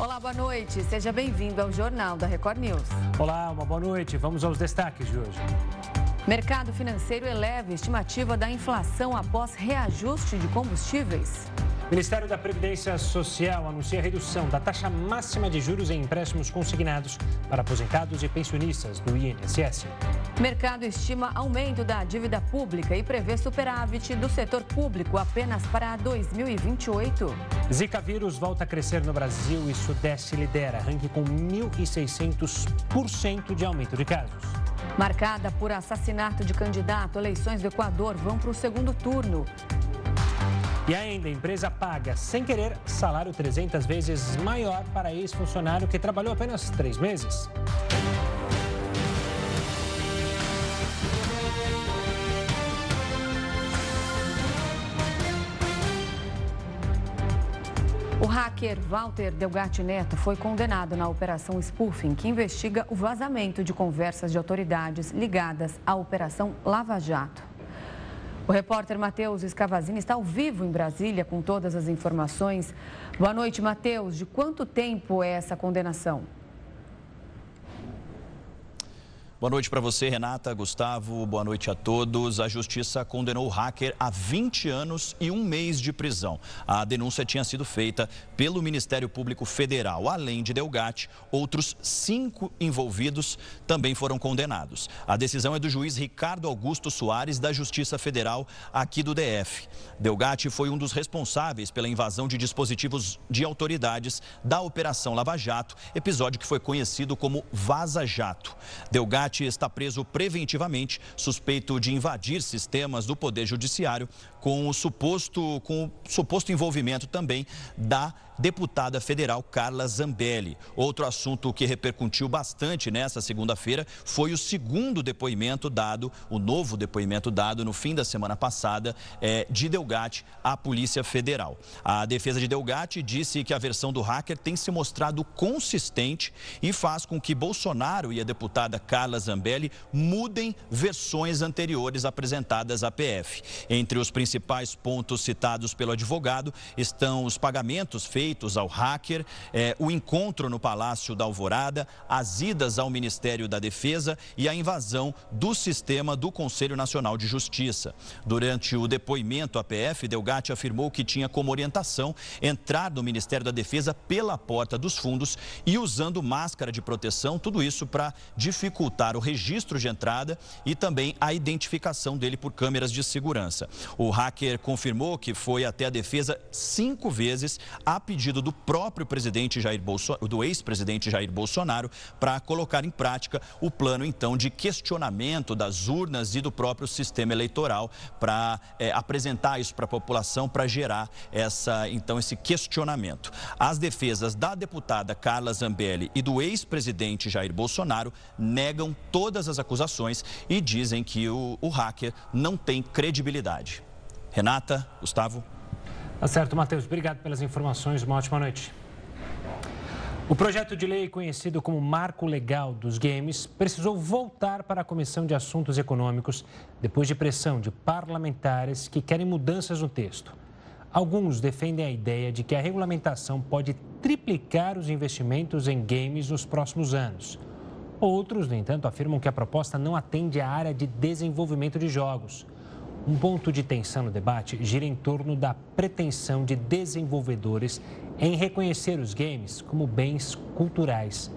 Olá, boa noite. Seja bem-vindo ao Jornal da Record News. Olá, uma boa noite. Vamos aos destaques de hoje. Mercado financeiro eleva estimativa da inflação após reajuste de combustíveis. Ministério da Previdência Social anuncia a redução da taxa máxima de juros em empréstimos consignados para aposentados e pensionistas do INSS. Mercado estima aumento da dívida pública e prevê superávit do setor público apenas para 2028. Zika vírus volta a crescer no Brasil e Sudeste lidera, ranking com 1.600% de aumento de casos. Marcada por assassinato de candidato, eleições do Equador vão para o segundo turno. E ainda, a empresa paga, sem querer, salário 300 vezes maior para ex-funcionário que trabalhou apenas três meses. O hacker Walter Delgatti Neto foi condenado na Operação Spoofing, que investiga o vazamento de conversas de autoridades ligadas à Operação Lava Jato. O repórter Matheus Escavazini está ao vivo em Brasília com todas as informações. Boa noite, Matheus. De quanto tempo é essa condenação? Boa noite para você, Renata, Gustavo. Boa noite a todos. A justiça condenou o hacker a 20 anos e um mês de prisão. A denúncia tinha sido feita pelo Ministério Público Federal. Além de Delgatti, outros cinco envolvidos também foram condenados. A decisão é do juiz Ricardo Augusto Soares, da Justiça Federal aqui do DF. Delgatti foi um dos responsáveis pela invasão de dispositivos de autoridades da Operação Lava Jato, episódio que foi conhecido como Vaza Jato. Delgatti está preso preventivamente, suspeito de invadir sistemas do Poder Judiciário com o suposto, com o suposto envolvimento também da deputada federal Carla Zambelli. Outro assunto que repercutiu bastante nessa segunda-feira foi o segundo depoimento dado, o novo depoimento dado no fim da semana passada é, de Delgatti à Polícia Federal. A defesa de Delgatti disse que a versão do hacker tem se mostrado consistente e faz com que Bolsonaro e a deputada Carla Zambelli mudem versões anteriores apresentadas à PF. Entre os principais pontos citados pelo advogado estão os pagamentos feitos ao hacker, eh, o encontro no Palácio da Alvorada, as idas ao Ministério da Defesa e a invasão do sistema do Conselho Nacional de Justiça. Durante o depoimento à PF, Delgatti afirmou que tinha como orientação entrar no Ministério da Defesa pela porta dos fundos e usando máscara de proteção, tudo isso para dificultar o registro de entrada e também a identificação dele por câmeras de segurança. O hacker confirmou que foi até a defesa cinco vezes a pedido do próprio presidente Jair Bolsonaro, do ex-presidente Jair Bolsonaro, para colocar em prática o plano então de questionamento das urnas e do próprio sistema eleitoral para é, apresentar isso para a população para gerar essa então esse questionamento. As defesas da deputada Carla Zambelli e do ex-presidente Jair Bolsonaro negam todas as acusações e dizem que o, o hacker não tem credibilidade. Renata, Gustavo. Tá certo, Matheus. Obrigado pelas informações. Uma ótima noite. O projeto de lei conhecido como Marco Legal dos Games precisou voltar para a Comissão de Assuntos Econômicos depois de pressão de parlamentares que querem mudanças no texto. Alguns defendem a ideia de que a regulamentação pode triplicar os investimentos em games nos próximos anos. Outros, no entanto, afirmam que a proposta não atende à área de desenvolvimento de jogos. Um ponto de tensão no debate gira em torno da pretensão de desenvolvedores em reconhecer os games como bens culturais.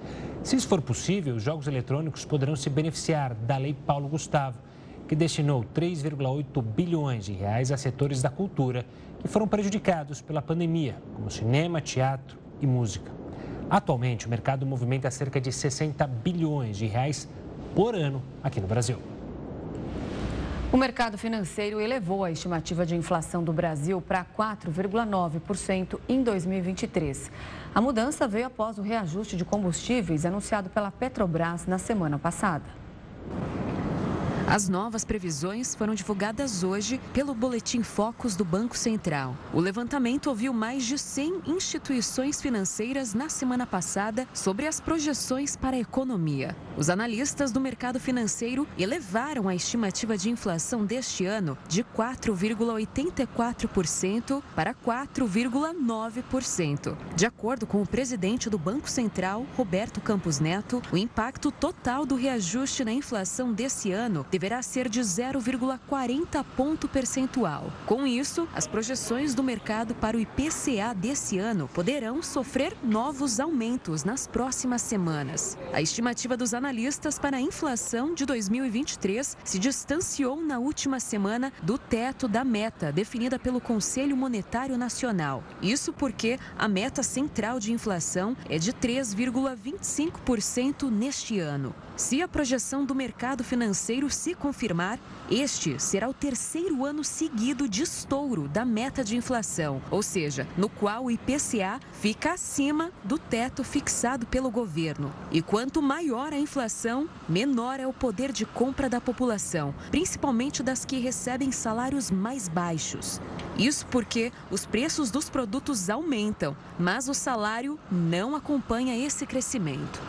Se isso for possível, os jogos eletrônicos poderão se beneficiar da Lei Paulo Gustavo, que destinou 3,8 bilhões de reais a setores da cultura que foram prejudicados pela pandemia, como cinema, teatro e música. Atualmente, o mercado movimenta cerca de 60 bilhões de reais por ano aqui no Brasil. O mercado financeiro elevou a estimativa de inflação do Brasil para 4,9% em 2023. A mudança veio após o reajuste de combustíveis anunciado pela Petrobras na semana passada. As novas previsões foram divulgadas hoje pelo Boletim Focus do Banco Central. O levantamento ouviu mais de 100 instituições financeiras na semana passada sobre as projeções para a economia. Os analistas do mercado financeiro elevaram a estimativa de inflação deste ano de 4,84% para 4,9%. De acordo com o presidente do Banco Central, Roberto Campos Neto, o impacto total do reajuste na inflação desse ano deverá ser de 0,40 ponto percentual. Com isso, as projeções do mercado para o IPCA desse ano poderão sofrer novos aumentos nas próximas semanas. A estimativa dos analistas para a inflação de 2023 se distanciou na última semana do teto da meta definida pelo Conselho Monetário Nacional. Isso porque a meta central de inflação é de 3,25% neste ano. Se a projeção do mercado financeiro se confirmar, este será o terceiro ano seguido de estouro da meta de inflação, ou seja, no qual o IPCA fica acima do teto fixado pelo governo. E quanto maior a inflação, menor é o poder de compra da população, principalmente das que recebem salários mais baixos. Isso porque os preços dos produtos aumentam, mas o salário não acompanha esse crescimento.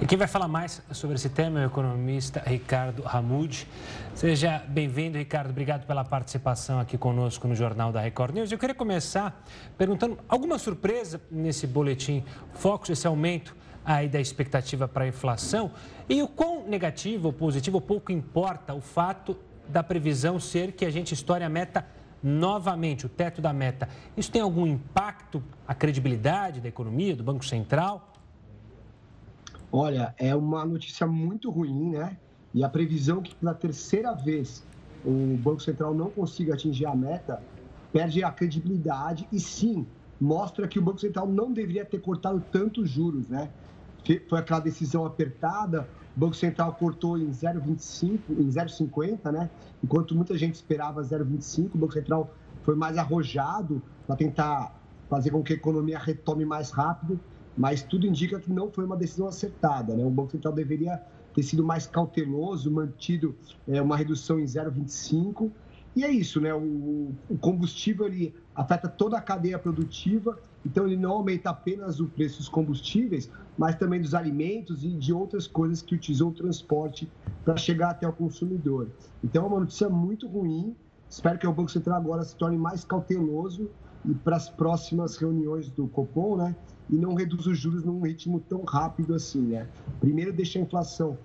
E quem vai falar mais sobre esse tema é o economista Ricardo Ramud. Seja bem-vindo, Ricardo. Obrigado pela participação aqui conosco no Jornal da Record News. Eu queria começar perguntando alguma surpresa nesse boletim Focus, esse aumento aí da expectativa para a inflação e o quão negativo ou positivo pouco importa o fato da previsão ser que a gente estoure a meta novamente, o teto da meta. Isso tem algum impacto à credibilidade da economia, do Banco Central? Olha, é uma notícia muito ruim, né? E a previsão que pela terceira vez o Banco Central não consiga atingir a meta perde a credibilidade e sim mostra que o Banco Central não deveria ter cortado tantos juros, né? Foi aquela decisão apertada, o Banco Central cortou em 0,25, em 0,50, né? Enquanto muita gente esperava 0,25, o Banco Central foi mais arrojado para tentar fazer com que a economia retome mais rápido mas tudo indica que não foi uma decisão acertada. Né? O Banco Central deveria ter sido mais cauteloso, mantido é, uma redução em 0,25. E é isso, né? O, o, combustível ele afeta toda a cadeia produtiva, então ele não aumenta apenas o preço dos combustíveis, mas também dos alimentos e de outras coisas que utilizam o transporte para chegar até o consumidor. Então é uma notícia muito ruim. Espero que o Banco Central agora se torne mais cauteloso e para as próximas reuniões do Copom, né? E não reduz os juros num ritmo tão rápido assim, né? Primeiro deixa a inflação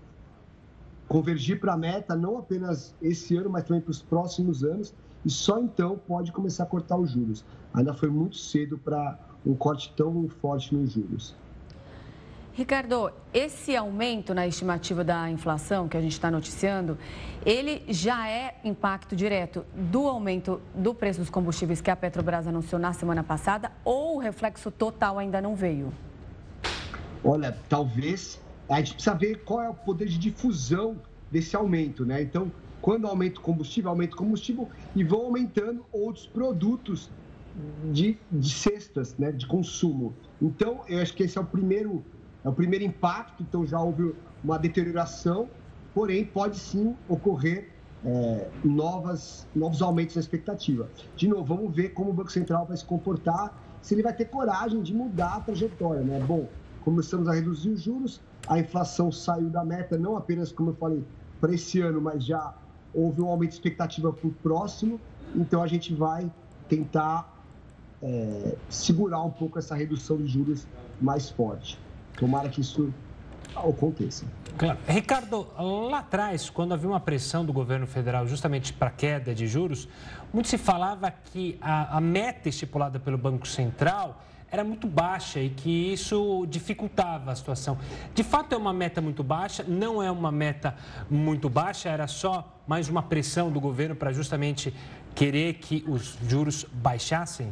convergir para a meta, não apenas esse ano, mas também para os próximos anos, e só então pode começar a cortar os juros. Ainda foi muito cedo para um corte tão forte nos juros. Ricardo, esse aumento na estimativa da inflação que a gente está noticiando, ele já é impacto direto do aumento do preço dos combustíveis que a Petrobras anunciou na semana passada ou o reflexo total ainda não veio? Olha, talvez a gente precisa ver qual é o poder de difusão desse aumento, né? Então, quando aumenta o combustível, aumenta o combustível e vão aumentando outros produtos de, de cestas, né, de consumo. Então, eu acho que esse é o primeiro é o primeiro impacto, então já houve uma deterioração, porém pode sim ocorrer é, novas, novos aumentos na expectativa. De novo, vamos ver como o Banco Central vai se comportar, se ele vai ter coragem de mudar a trajetória. Né? Bom, começamos a reduzir os juros, a inflação saiu da meta, não apenas, como eu falei, para esse ano, mas já houve um aumento de expectativa para o próximo, então a gente vai tentar é, segurar um pouco essa redução de juros mais forte. Tomara que isso aconteça. Claro. Ricardo, lá atrás, quando havia uma pressão do governo federal justamente para queda de juros, muito se falava que a, a, meta estipulada pelo Banco Central era muito baixa e que isso dificultava a situação. De fato, é uma meta muito baixa, não é uma meta muito baixa, era só mais uma pressão do governo para justamente querer que os juros baixassem?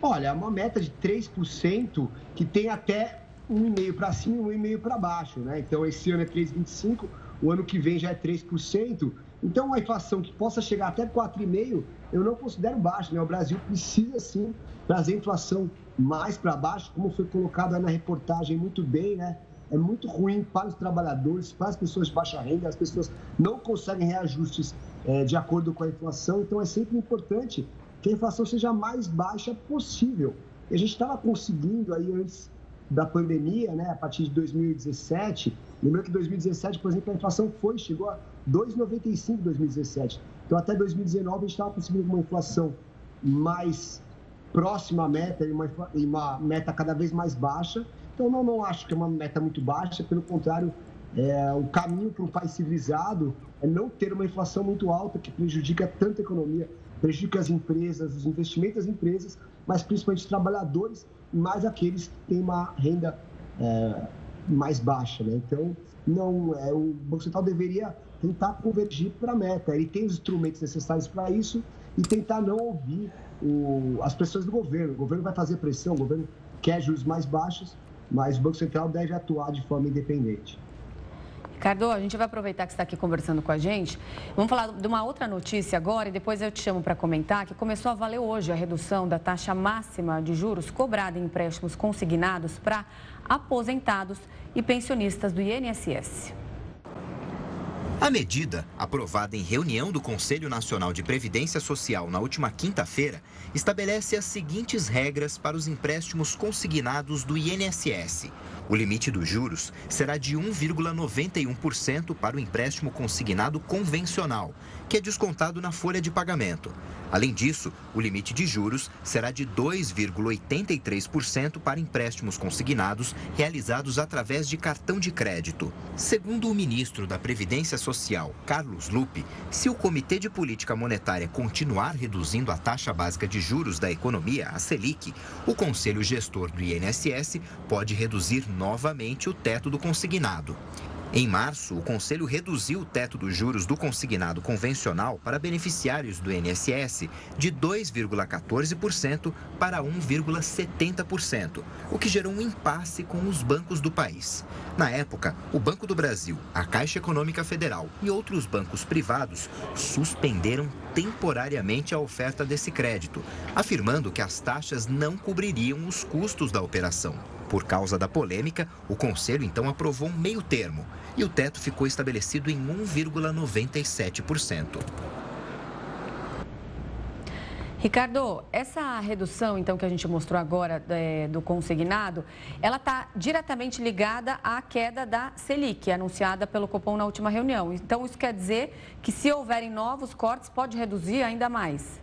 Olha, é uma meta de 3% que tem até 1,5 para cima e 1,5 para baixo, né? Então esse ano é 3,25, o ano que vem já é 3%. Então uma inflação que possa chegar até 4,5, eu não considero baixo, né? O Brasil precisa sim trazer a inflação mais para baixo, como foi colocado na reportagem muito bem, né? é muito ruim para os trabalhadores, para as pessoas de baixa renda, as pessoas não conseguem reajustes é, de acordo com a inflação, então é sempre importante que a inflação seja a mais baixa possível. E a gente estava conseguindo aí antes da pandemia, né, a partir de 2017, lembrando que 2017, por exemplo, a inflação foi, chegou a 2,95 em 2017. Então, até 2019, a gente estava conseguindo uma inflação mais próxima à meta e uma, e uma meta cada vez mais baixa. Então, não, não acho que é uma meta muito baixa, pelo contrário, é, o caminho para um país civilizado é não ter uma inflação muito alta que prejudica tanto a economia, prejudica as empresas, os investimentos das empresas, mas principalmente os trabalhadores, mais aqueles que têm uma renda é, mais baixa. Né? Então, não, é, o Banco Central deveria tentar convergir para a meta. Ele tem os instrumentos necessários para isso e tentar não ouvir o, as pressões do governo. O governo vai fazer pressão, o governo quer juros mais baixos, mas o Banco Central deve atuar de forma independente. Ricardo, a gente vai aproveitar que está aqui conversando com a gente. Vamos falar de uma outra notícia agora e depois eu te chamo para comentar que começou a valer hoje a redução da taxa máxima de juros cobrada em empréstimos consignados para aposentados e pensionistas do INSS. A medida, aprovada em reunião do Conselho Nacional de Previdência Social na última quinta-feira, estabelece as seguintes regras para os empréstimos consignados do INSS. O limite dos juros será de 1,91% para o empréstimo consignado convencional, que é descontado na folha de pagamento. Além disso, o limite de juros será de 2,83% para empréstimos consignados realizados através de cartão de crédito. Segundo o ministro da Previdência Social, Carlos Lupe, se o Comitê de Política Monetária continuar reduzindo a taxa básica de juros da economia, a Selic, o Conselho Gestor do INSS pode reduzir novamente o teto do consignado. Em março, o Conselho reduziu o teto dos juros do consignado convencional para beneficiários do INSS de 2,14% para 1,70%, o que gerou um impasse com os bancos do país. Na época, o Banco do Brasil, a Caixa Econômica Federal e outros bancos privados suspenderam temporariamente a oferta desse crédito, afirmando que as taxas não cobririam os custos da operação. Por causa da polêmica, o Conselho então aprovou um meio termo e o teto ficou estabelecido em 1,97%. Ricardo, essa redução, então, que a gente mostrou agora é, do consignado, ela está diretamente ligada à queda da Selic, anunciada pelo Copom na última reunião. Então, isso quer dizer que se houverem novos cortes, pode reduzir ainda mais?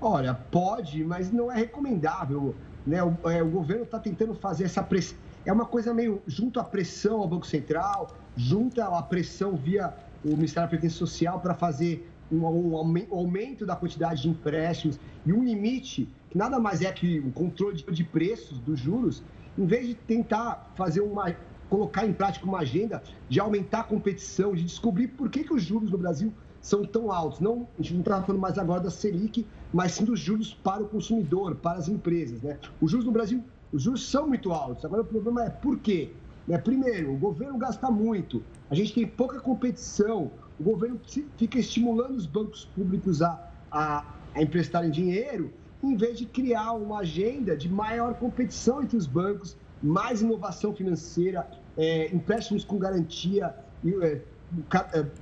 Olha, pode, mas não é recomendável. Né? O, é, o governo está tentando fazer essa pressão. É uma coisa meio junto à pressão ao Banco Central, junto à pressão via o Ministério da Previdência Social para fazer um, um, aumento da quantidade de empréstimos e um limite, que nada mais é que o controle de preços dos juros, em vez de tentar fazer uma, colocar em prática uma agenda de aumentar a competição, de descobrir por que, que os juros no Brasil são tão altos. Não, a gente não está falando mais agora da Selic, mas sim dos juros para o consumidor, para as empresas. Né? Os juros no Brasil, os juros são muito altos. Agora o problema é por quê? Né? Primeiro, o governo gasta muito, a gente tem pouca competição, o governo fica estimulando os bancos públicos a, a, a emprestarem dinheiro, em vez de criar uma agenda de maior competição entre os bancos, mais inovação financeira, é, empréstimos com garantia, é,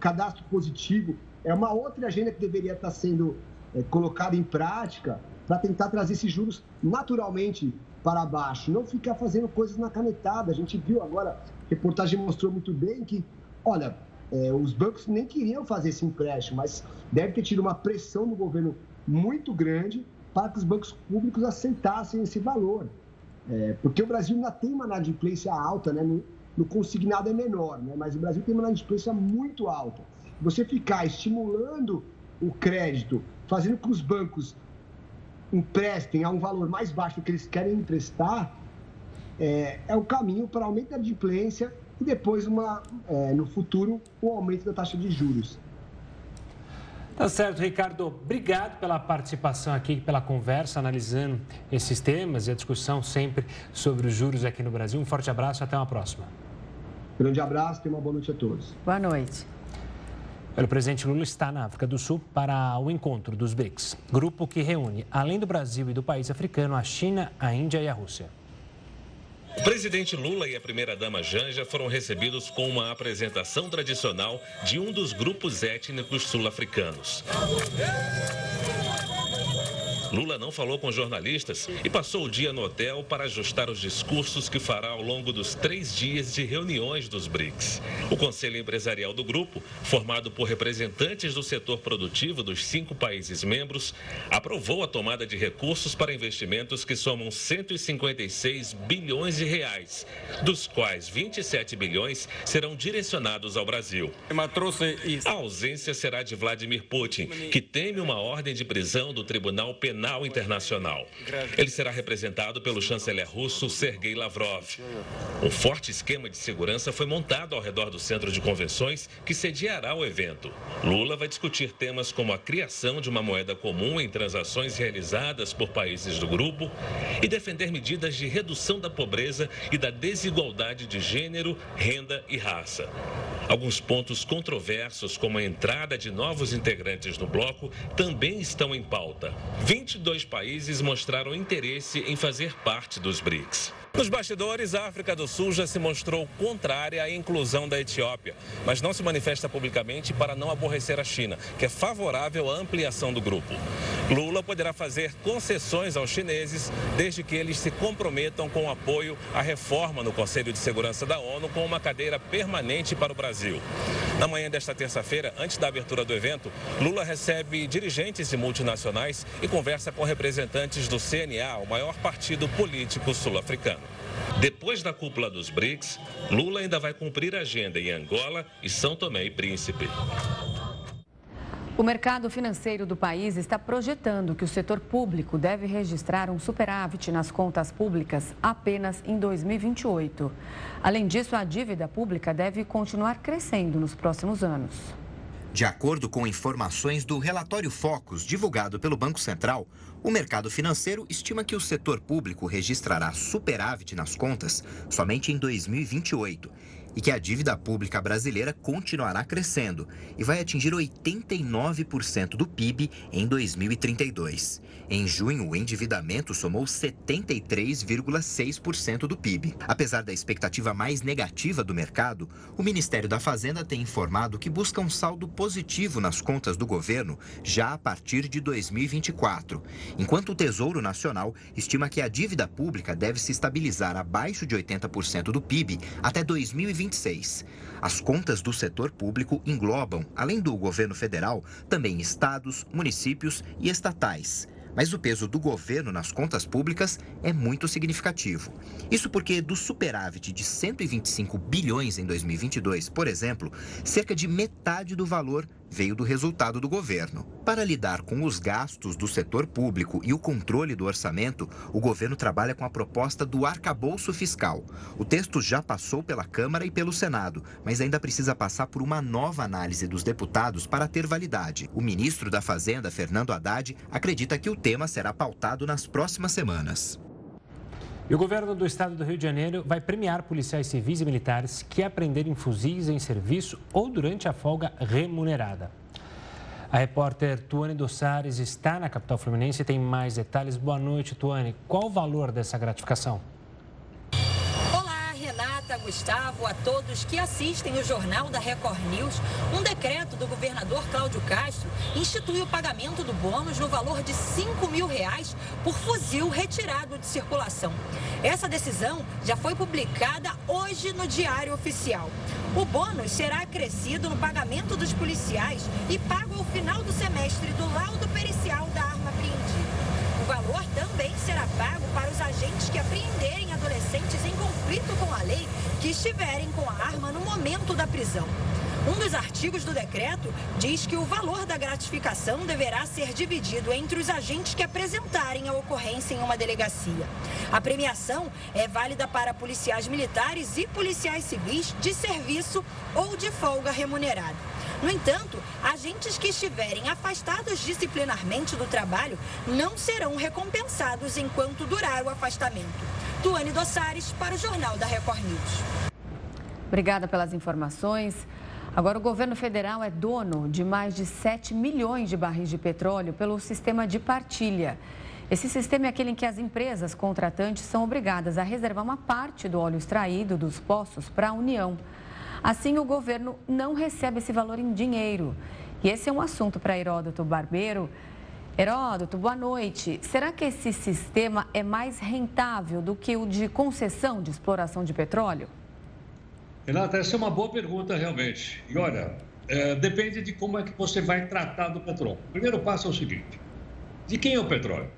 cadastro positivo é uma outra agenda que deveria estar sendo é, colocada em prática para tentar trazer esses juros naturalmente para baixo, não ficar fazendo coisas na canetada. A gente viu agora, a reportagem mostrou muito bem que, olha, é, os bancos nem queriam fazer esse empréstimo, mas deve ter tido uma pressão no governo muito grande para que os bancos públicos aceitassem esse valor. É, porque o Brasil ainda tem uma inadimplência alta, né? No, no consignado é menor, né? mas o Brasil tem uma inadimplência muito alta você ficar estimulando o crédito, fazendo com que os bancos emprestem a um valor mais baixo do que eles querem emprestar, é, é o caminho para aumento da adimplência e depois, uma, é, no futuro, o aumento da taxa de juros. Tá certo, Ricardo. Obrigado pela participação aqui, pela conversa, analisando esses temas e a discussão sempre sobre os juros aqui no Brasil. Um forte abraço e até uma próxima. Grande abraço e uma boa noite a todos. Boa noite. O presidente Lula está na África do Sul para o encontro dos BRICS, grupo que reúne, além do Brasil e do país africano, a China, a Índia e a Rússia. O presidente Lula e a primeira-dama Janja foram recebidos com uma apresentação tradicional de um dos grupos étnicos sul-africanos. Lula não falou com jornalistas e passou o dia no hotel para ajustar os discursos que fará ao longo dos três dias de reuniões dos BRICS. O Conselho Empresarial do grupo, formado por representantes do setor produtivo dos cinco países membros, aprovou a tomada de recursos para investimentos que somam 156 bilhões de reais, dos quais 27 bilhões serão direcionados ao Brasil. A ausência será de Vladimir Putin, que teme uma ordem de prisão do Tribunal Penal Internacional. Ele será representado pelo chanceler russo Sergei Lavrov. Um forte esquema de segurança foi montado ao redor do centro de convenções que sediará o evento. Lula vai discutir temas como a criação de uma moeda comum em transações realizadas por países do grupo e defender medidas de redução da pobreza e da desigualdade de gênero, renda e raça. Alguns pontos controversos, como a entrada de novos integrantes no bloco, também estão em pauta. 22 países mostraram interesse em fazer parte dos BRICS. Nos bastidores, a África do Sul já se mostrou contrária à inclusão da Etiópia, mas não se manifesta publicamente para não aborrecer a China, que é favorável à ampliação do grupo. Lula poderá fazer concessões aos chineses desde que eles se comprometam com o apoio à reforma no Conselho de Segurança da ONU com uma cadeira permanente para o Brasil. Na manhã desta terça-feira, antes da abertura do evento, Lula recebe dirigentes de multinacionais e conversa com representantes do CNA, o maior partido político sul-africano. Depois da cúpula dos BRICS, Lula ainda vai cumprir a agenda em Angola e São Tomé e Príncipe. O mercado financeiro do país está projetando que o setor público deve registrar um superávit nas contas públicas apenas em 2028. Além disso, a dívida pública deve continuar crescendo nos próximos anos. De acordo com informações do relatório Focus divulgado pelo Banco Central, o mercado financeiro estima que o setor público registrará superávit nas contas somente em 2028 e que a dívida pública brasileira continuará crescendo e vai atingir 89% do PIB em 2032. Em junho, o endividamento somou 73,6% do PIB. Apesar da expectativa mais negativa do mercado, o Ministério da Fazenda tem informado que busca um saldo positivo nas contas do governo já a partir de 2024, enquanto o Tesouro Nacional estima que a dívida pública deve se estabilizar abaixo de 80% do PIB até 2026. As contas do setor público englobam, além do governo federal, também estados, municípios e estatais mas o peso do governo nas contas públicas é muito significativo. Isso porque do superávit de 125 bilhões em 2022, por exemplo, cerca de metade do valor veio do resultado do governo. Para lidar com os gastos do setor público e o controle do orçamento, o governo trabalha com a proposta do arcabouço fiscal. O texto já passou pela Câmara e pelo Senado, mas ainda precisa passar por uma nova análise dos deputados para ter validade. O ministro da Fazenda, Fernando Haddad, acredita que o tema será pautado nas próximas semanas. E o governo do estado do Rio de Janeiro vai premiar policiais civis e militares que aprenderem fuzis em serviço ou durante a folga remunerada. A repórter Tuane Dossares está na capital fluminense e tem mais detalhes. Boa noite, Tuane. Qual o valor dessa gratificação? Gustavo, a todos que assistem o Jornal da Record News, um decreto do governador Cláudio Castro institui o pagamento do bônus no valor de 5 mil reais por fuzil retirado de circulação. Essa decisão já foi publicada hoje no Diário Oficial. O bônus será acrescido no pagamento dos policiais e pago ao final do semestre do laudo pericial da arma apreendida. Valor também será pago para os agentes que apreenderem adolescentes em conflito com a lei que estiverem com a arma no momento da prisão. Um dos artigos do decreto diz que o valor da gratificação deverá ser dividido entre os agentes que apresentarem a ocorrência em uma delegacia. A premiação é válida para policiais militares e policiais civis de serviço ou de folga remunerada. No entanto, agentes que estiverem afastados disciplinarmente do trabalho não serão recompensados enquanto durar o afastamento. Tuane Dossares para o Jornal da Record News. Obrigada pelas informações. Agora, o governo federal é dono de mais de 7 milhões de barris de petróleo pelo sistema de partilha. Esse sistema é aquele em que as empresas contratantes são obrigadas a reservar uma parte do óleo extraído dos poços para a União. Assim, o governo não recebe esse valor em dinheiro. E esse é um assunto para Heródoto Barbeiro. Heródoto, boa noite. Será que esse sistema é mais rentável do que o de concessão de exploração de petróleo? Renata, essa é uma boa pergunta realmente. E olha, é, depende de como é que você vai tratar do petróleo. O primeiro passo é o seguinte: de quem é o petróleo?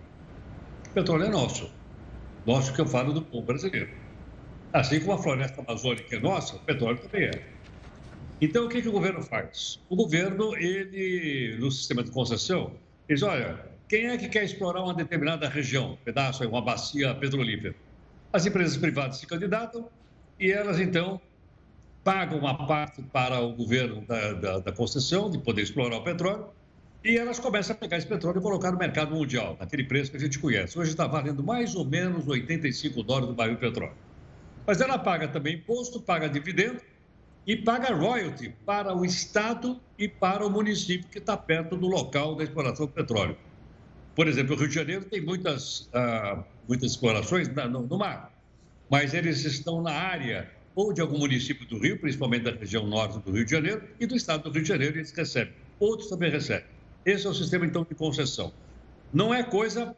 O petróleo é nosso. Nosso que eu falo do povo brasileiro. Assim como a floresta amazônica é nossa, o petróleo também é. Então, o que, que o governo faz? O governo, ele, no sistema de concessão, diz: olha, quem é que quer explorar uma determinada região, um pedaço, uma bacia petrolífera? As empresas privadas se candidatam e elas, então, pagam uma parte para o governo da, da, da concessão de poder explorar o petróleo e elas começam a pegar esse petróleo e colocar no mercado mundial, naquele preço que a gente conhece. Hoje está valendo mais ou menos 85 dólares do barril de petróleo. Mas ela paga também imposto, paga dividendo e paga royalty para o Estado e para o município que está perto do local da exploração do petróleo. Por exemplo, o Rio de Janeiro tem muitas, uh, muitas explorações no, no mar, mas eles estão na área ou de algum município do Rio, principalmente da região norte do Rio de Janeiro, e do estado do Rio de Janeiro eles recebem. Outros também recebem. Esse é o sistema, então, de concessão. Não é coisa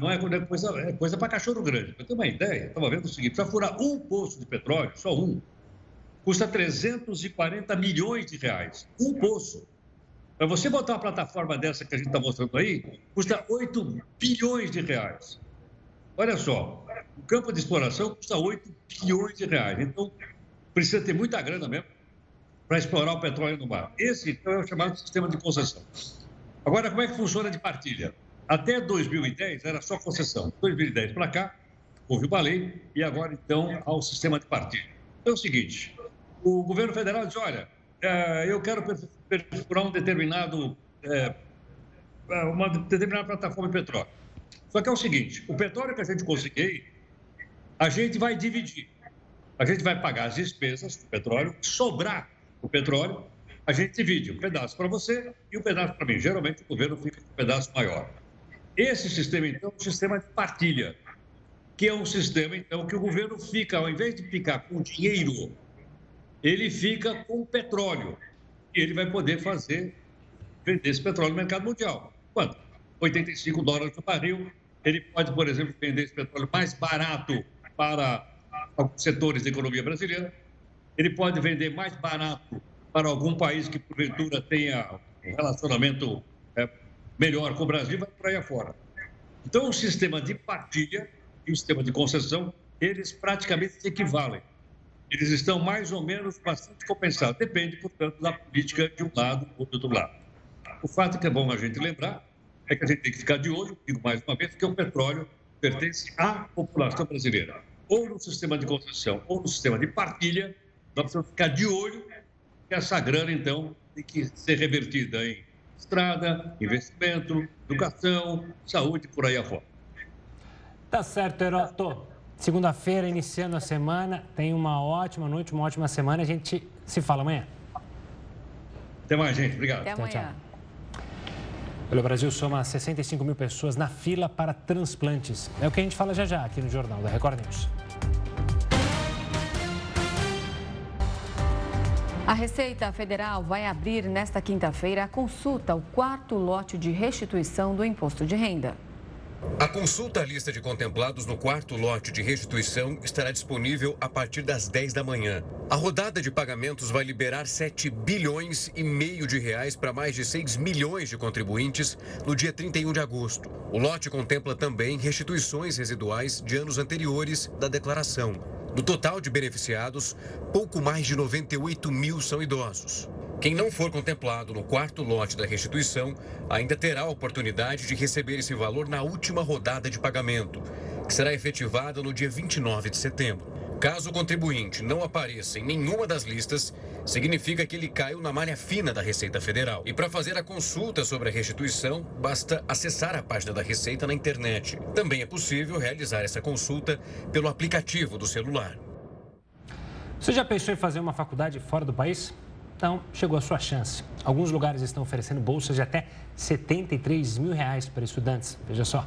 não é coisa, é coisa para cachorro grande. Para ter uma ideia, estava vendo o seguinte: para furar um poço de petróleo, só um, custa 340 milhões de reais. Um poço. Para você botar uma plataforma dessa que a gente está mostrando aí, custa 8 bilhões de reais. Olha só, o campo de exploração custa 8 bilhões de reais. Então, precisa ter muita grana mesmo para explorar o petróleo no mar. Esse, então, é o chamado sistema de concessão. Agora, como é que funciona de partilha? Até 2010 era só concessão. 2010 para cá, houve uma lei e agora, então, há o sistema de partilha. Então é o seguinte: o governo federal diz: olha, é, eu quero perfurar um determinado, é, é, uma determinada plataforma de petróleo. Só que é o seguinte: o petróleo que a gente conseguir, a gente vai dividir. A gente vai pagar as despesas do petróleo, sobrar o petróleo, a gente divide um pedaço para você e um pedaço para mim. Geralmente o governo fica com um pedaço maior. Esse sistema, então, é um sistema de partilha, que é um sistema, então, que o governo fica, ao invés de ficar com dinheiro, ele fica com petróleo. Ele vai poder fazer, vender esse petróleo no mercado mundial. Quanto? 85 dólares por barril. Ele pode, por exemplo, vender esse petróleo mais barato para alguns setores da economia brasileira. Ele pode vender mais barato para algum país que, porventura, tenha um relacionamento melhor com o Brasil, vai por aí afora. Então, o sistema de partilha e o sistema de concessão, eles praticamente se equivalem. Eles estão mais ou menos bastante compensados. Depende, portanto, da política de um lado ou do outro lado. O fato que é bom a gente lembrar é que a gente tem que ficar de olho, digo mais uma vez, que o petróleo pertence à população brasileira. Ou no sistema de concessão ou no sistema de partilha, nós precisamos ficar de olho que essa grana, então, tem que ser revertida em estrada, investimento, educação, saúde, por aí afora. Tá certo, Heroto. Segunda-feira, iniciando a semana. Tem uma ótima noite, uma ótima semana. A gente se fala amanhã. Até mais, gente. Obrigado. Até amanhã. Tchau, tchau. O Brasil soma 65 mil pessoas na fila para transplantes. É o que a gente fala já já aqui no Jornal da Record News. A Receita Federal vai abrir nesta quinta-feira a consulta ao quarto lote de restituição do imposto de renda. A consulta à lista de contemplados no quarto lote de restituição estará disponível a partir das 10 da manhã. A rodada de pagamentos vai liberar 7 bilhões e meio de reais para mais de 6 milhões de contribuintes no dia 31 de agosto. O lote contempla também restituições residuais de anos anteriores da declaração. Do total de beneficiados, pouco mais de 98 mil são idosos. Quem não for contemplado no quarto lote da restituição ainda terá a oportunidade de receber esse valor na última rodada de pagamento, que será efetivada no dia 29 de setembro. Caso o contribuinte não apareça em nenhuma das listas, significa que ele caiu na malha fina da Receita Federal. E para fazer a consulta sobre a restituição, basta acessar a página da Receita na internet. Também é possível realizar essa consulta pelo aplicativo do celular. Você já pensou em fazer uma faculdade fora do país? Então, chegou a sua chance. Alguns lugares estão oferecendo bolsas de até 73 mil reais para estudantes. Veja só.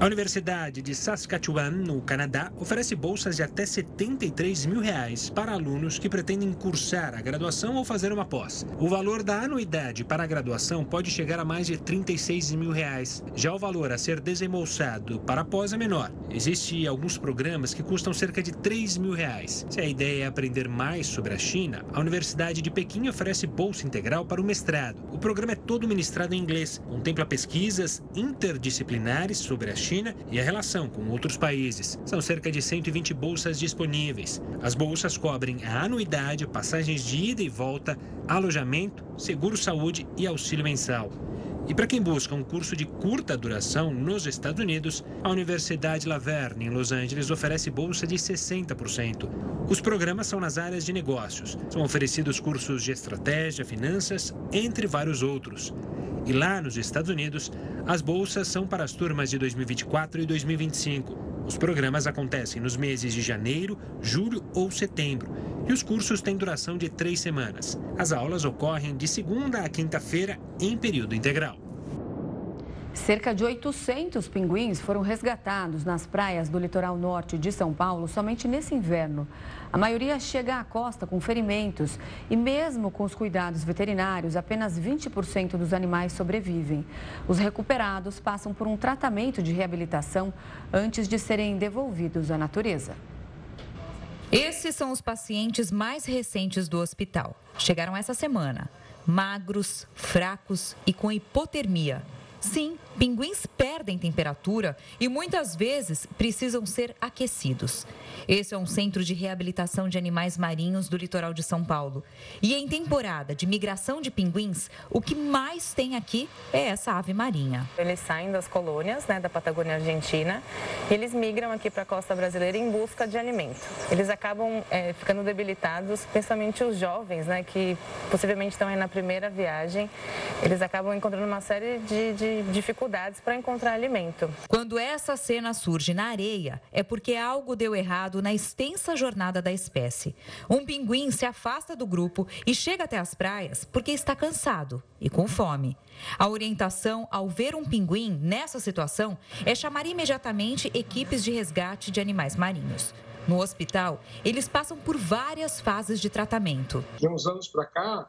A Universidade de Saskatchewan, no Canadá, oferece bolsas de até 73 mil reais para alunos que pretendem cursar a graduação ou fazer uma pós. O valor da anuidade para a graduação pode chegar a mais de 36 mil reais. Já o valor a ser desembolsado para a pós é menor. Existem alguns programas que custam cerca de 3 mil reais. Se a ideia é aprender mais sobre a China, a Universidade de Pequim oferece bolsa integral para o mestrado. O programa é todo ministrado em inglês, contempla pesquisas interdisciplinares sobre a China China e a relação com outros países. São cerca de 120 bolsas disponíveis. As bolsas cobrem a anuidade, passagens de ida e volta, alojamento, seguro-saúde e auxílio mensal. E para quem busca um curso de curta duração nos Estados Unidos, a Universidade Laverne, em Los Angeles, oferece bolsa de 60%. Os programas são nas áreas de negócios. São oferecidos cursos de estratégia, finanças, entre vários outros. E lá nos Estados Unidos, as bolsas são para as turmas de 2024 e 2025. Os programas acontecem nos meses de janeiro, julho ou setembro e os cursos têm duração de três semanas. As aulas ocorrem de segunda a quinta-feira em período integral. Cerca de 800 pinguins foram resgatados nas praias do litoral norte de São Paulo somente nesse inverno. A maioria chega à costa com ferimentos e, mesmo com os cuidados veterinários, apenas 20% dos animais sobrevivem. Os recuperados passam por um tratamento de reabilitação antes de serem devolvidos à natureza. Esses são os pacientes mais recentes do hospital. Chegaram essa semana, magros, fracos e com hipotermia. Sim, pinguins perdem temperatura e muitas vezes precisam ser aquecidos. Esse é um centro de reabilitação de animais marinhos do litoral de São Paulo. E em temporada de migração de pinguins, o que mais tem aqui é essa ave marinha. Eles saem das colônias né, da Patagônia Argentina e eles migram aqui para a costa brasileira em busca de alimento. Eles acabam é, ficando debilitados, principalmente os jovens, né, que possivelmente estão aí na primeira viagem. Eles acabam encontrando uma série de, de dificuldades para encontrar alimento. Quando essa cena surge na areia, é porque algo deu errado na extensa jornada da espécie. Um pinguim se afasta do grupo e chega até as praias porque está cansado e com fome. A orientação ao ver um pinguim nessa situação é chamar imediatamente equipes de resgate de animais marinhos. No hospital, eles passam por várias fases de tratamento. De uns anos para cá,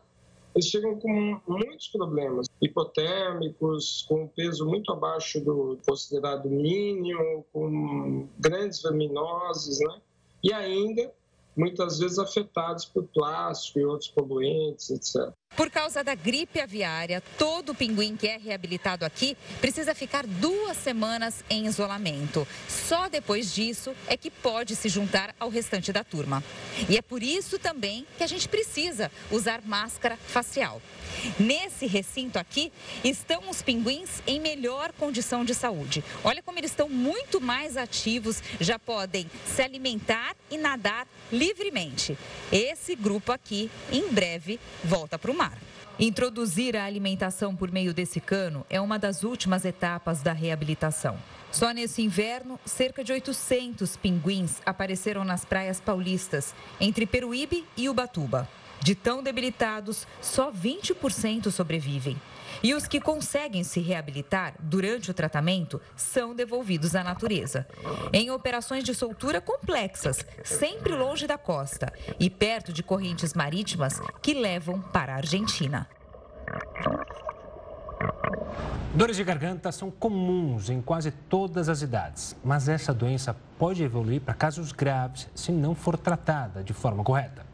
eles chegam com muitos problemas hipotérmicos, com peso muito abaixo do considerado mínimo, com grandes verminoses, né? E ainda muitas vezes afetados por plástico e outros poluentes, etc. Por causa da gripe aviária, todo pinguim que é reabilitado aqui precisa ficar duas semanas em isolamento. Só depois disso é que pode se juntar ao restante da turma. E é por isso também que a gente precisa usar máscara facial. Nesse recinto aqui estão os pinguins em melhor condição de saúde. Olha como eles estão muito mais ativos, já podem se alimentar e nadar livremente. Esse grupo aqui, em breve, volta para o mar. Introduzir a alimentação por meio desse cano é uma das últimas etapas da reabilitação. Só nesse inverno, cerca de 800 pinguins apareceram nas praias paulistas, entre Peruíbe e Ubatuba. De tão debilitados, só 20% sobrevivem. E os que conseguem se reabilitar durante o tratamento são devolvidos à natureza. Em operações de soltura complexas, sempre longe da costa e perto de correntes marítimas que levam para a Argentina. Dores de garganta são comuns em quase todas as idades, mas essa doença pode evoluir para casos graves se não for tratada de forma correta.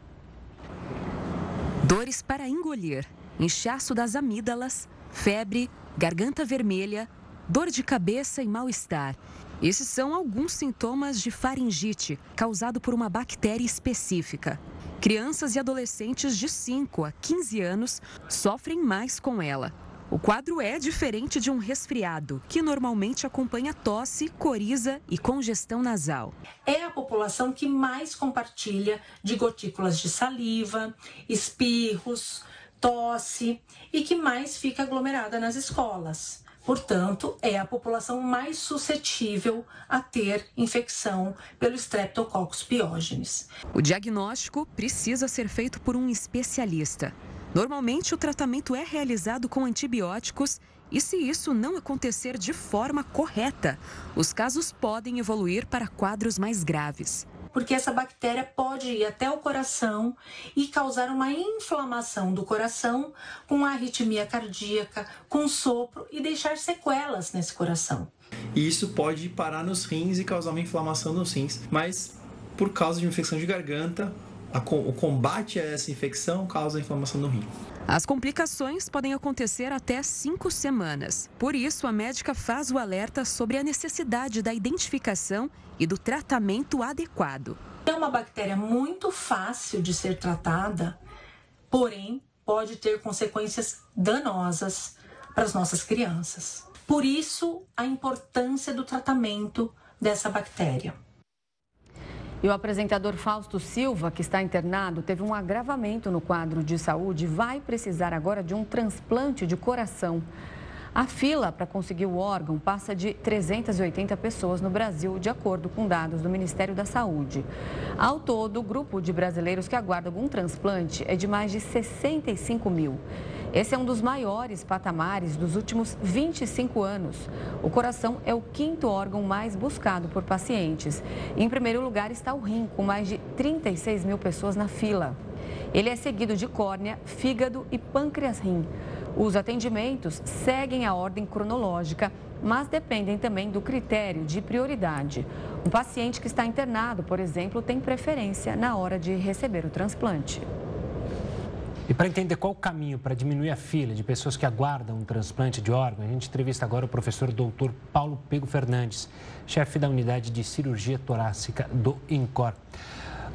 Dores para engolir, inchaço das amígdalas, febre, garganta vermelha, dor de cabeça e mal-estar. Esses são alguns sintomas de faringite causado por uma bactéria específica. Crianças e adolescentes de 5 a 15 anos sofrem mais com ela. O quadro é diferente de um resfriado, que normalmente acompanha tosse, coriza e congestão nasal. É a população que mais compartilha de gotículas de saliva, espirros, tosse e que mais fica aglomerada nas escolas. Portanto, é a população mais suscetível a ter infecção pelo Streptococcus pyogenes. O diagnóstico precisa ser feito por um especialista. Normalmente, o tratamento é realizado com antibióticos E se isso não acontecer de forma correta, os casos podem evoluir para quadros mais graves porque essa bactéria pode ir até o coração e causar uma inflamação do coração com arritmia cardíaca, com sopro e deixar sequelas nesse coração. E isso pode parar nos rins e causar uma inflamação nos rins, mas por causa de infecção de garganta, o combate a essa infecção causa inflamação no rim. As complicações podem acontecer até cinco semanas. Por isso, a médica faz o alerta sobre a necessidade da identificação e do tratamento adequado. É uma bactéria muito fácil de ser tratada, porém pode ter consequências danosas para as nossas crianças. Por isso, a importância do tratamento dessa bactéria. E o apresentador Fausto Silva, que está internado, teve um agravamento no quadro de saúde e vai precisar agora de um transplante de coração. A fila para conseguir o órgão passa de 380 pessoas no Brasil, de acordo com dados do Ministério da Saúde. Ao todo, o grupo de brasileiros que aguardam algum transplante é de mais de 65 mil. Esse é um dos maiores patamares dos últimos 25 anos. O coração é o quinto órgão mais buscado por pacientes. Em primeiro lugar está o rim, com mais de 36 mil pessoas na fila. Ele é seguido de córnea, fígado e pâncreas-rim. Os atendimentos seguem a ordem cronológica, mas dependem também do critério de prioridade. Um paciente que está internado, por exemplo, tem preferência na hora de receber o transplante. E para entender qual o caminho para diminuir a fila de pessoas que aguardam um transplante de órgão, a gente entrevista agora o professor doutor Paulo Pego Fernandes, chefe da unidade de cirurgia torácica do INCOR.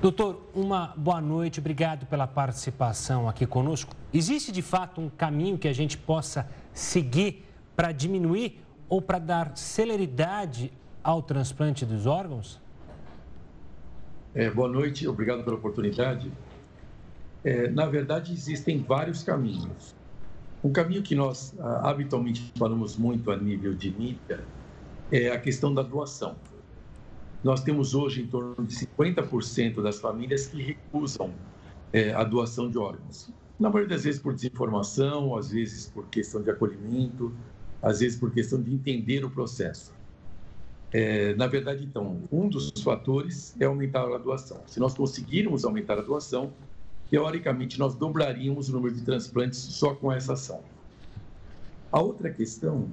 Doutor, uma boa noite, obrigado pela participação aqui conosco. Existe de fato um caminho que a gente possa seguir para diminuir ou para dar celeridade ao transplante dos órgãos? É, boa noite, obrigado pela oportunidade. É, na verdade, existem vários caminhos. Um caminho que nós ah, habitualmente falamos muito a nível de mídia é a questão da doação. Nós temos hoje em torno de 50% das famílias que recusam é, a doação de órgãos. Na maioria das vezes por desinformação, às vezes por questão de acolhimento, às vezes por questão de entender o processo. É, na verdade, então, um dos fatores é aumentar a doação. Se nós conseguirmos aumentar a doação, teoricamente, nós dobraríamos o número de transplantes só com essa ação. A outra questão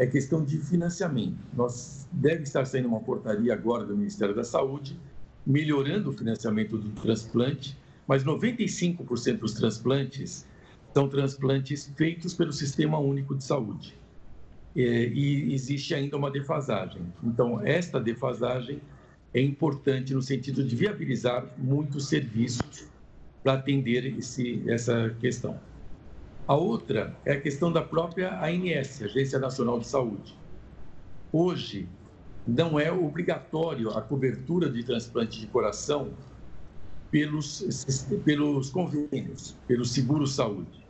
é questão de financiamento. Nós deve estar saindo uma portaria agora do Ministério da Saúde, melhorando o financiamento do transplante, mas 95% dos transplantes são transplantes feitos pelo Sistema Único de Saúde. É, e existe ainda uma defasagem. Então, esta defasagem é importante no sentido de viabilizar muitos serviços para atender esse, essa questão. A outra é a questão da própria ANS, Agência Nacional de Saúde. Hoje, não é obrigatório a cobertura de transplante de coração pelos, pelos convênios, pelo seguro-saúde.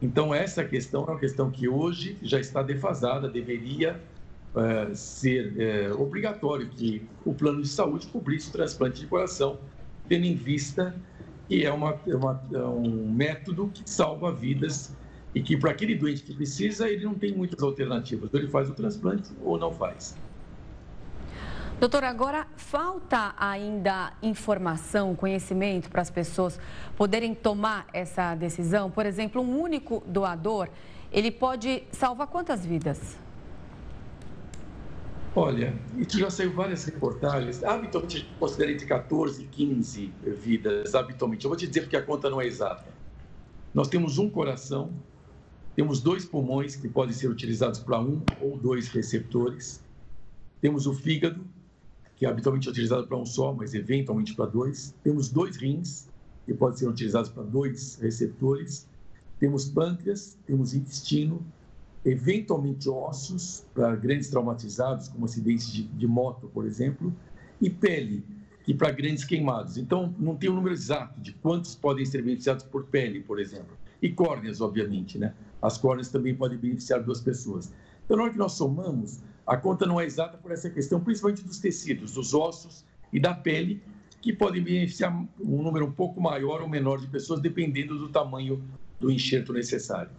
Então, essa questão é uma questão que hoje já está defasada, deveria uh, ser uh, obrigatório que o plano de saúde cobrisse o transplante de coração, tendo em vista e é, uma, é, uma, é um método que salva vidas e que para aquele doente que precisa, ele não tem muitas alternativas. Ou ele faz o transplante ou não faz. Doutor, agora falta ainda informação, conhecimento para as pessoas poderem tomar essa decisão? Por exemplo, um único doador, ele pode salvar quantas vidas? Olha, isso já saiu várias reportagens. Habitualmente a considera entre 14 e 15 vidas, habitualmente. Eu vou te dizer porque a conta não é exata. Nós temos um coração, temos dois pulmões que podem ser utilizados para um ou dois receptores. Temos o fígado, que é habitualmente utilizado para um só, mas eventualmente para dois. Temos dois rins, que podem ser utilizados para dois receptores. Temos pâncreas, temos intestino, eventualmente ossos para grandes traumatizados, como acidentes de, de, moto, por exemplo, e pele, que para grandes queimados. Então, não tem um número exato de quantos podem ser beneficiados por pele, por exemplo. E córneas, obviamente, né? As córneas também podem beneficiar duas pessoas. Então, na hora que nós somamos, a conta não é exata por essa questão, principalmente dos tecidos, dos ossos e da pele, que podem beneficiar um número um pouco maior ou menor de pessoas, dependendo do tamanho do enxerto necessário.